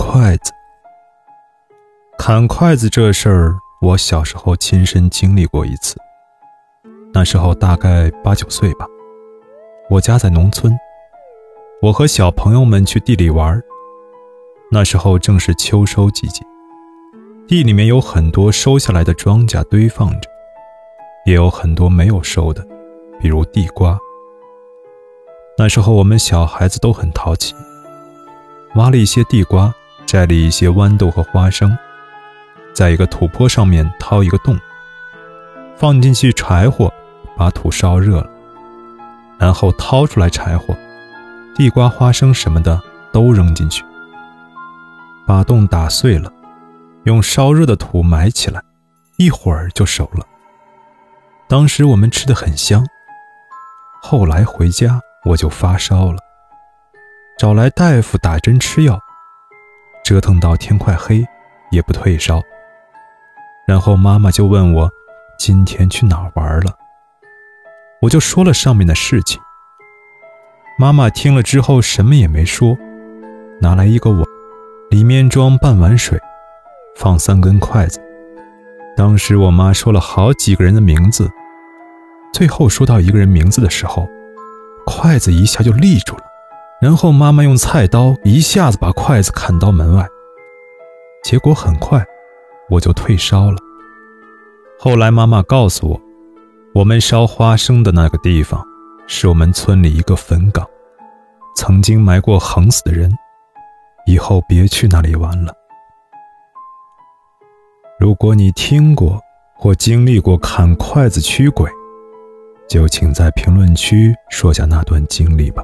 筷子。砍筷子这事儿，我小时候亲身经历过一次。那时候大概八九岁吧，我家在农村，我和小朋友们去地里玩。那时候正是秋收季节，地里面有很多收下来的庄稼堆放着，也有很多没有收的，比如地瓜。那时候我们小孩子都很淘气，挖了一些地瓜，摘了一些豌豆和花生，在一个土坡上面掏一个洞，放进去柴火，把土烧热了，然后掏出来柴火，地瓜、花生什么的都扔进去，把洞打碎了，用烧热的土埋起来，一会儿就熟了。当时我们吃的很香。后来回家。我就发烧了，找来大夫打针吃药，折腾到天快黑也不退烧。然后妈妈就问我今天去哪儿玩了，我就说了上面的事情。妈妈听了之后什么也没说，拿来一个碗，里面装半碗水，放三根筷子。当时我妈说了好几个人的名字，最后说到一个人名字的时候。筷子一下就立住了，然后妈妈用菜刀一下子把筷子砍到门外。结果很快，我就退烧了。后来妈妈告诉我，我们烧花生的那个地方，是我们村里一个坟岗，曾经埋过横死的人，以后别去那里玩了。如果你听过或经历过砍筷子驱鬼，就请在评论区说下那段经历吧。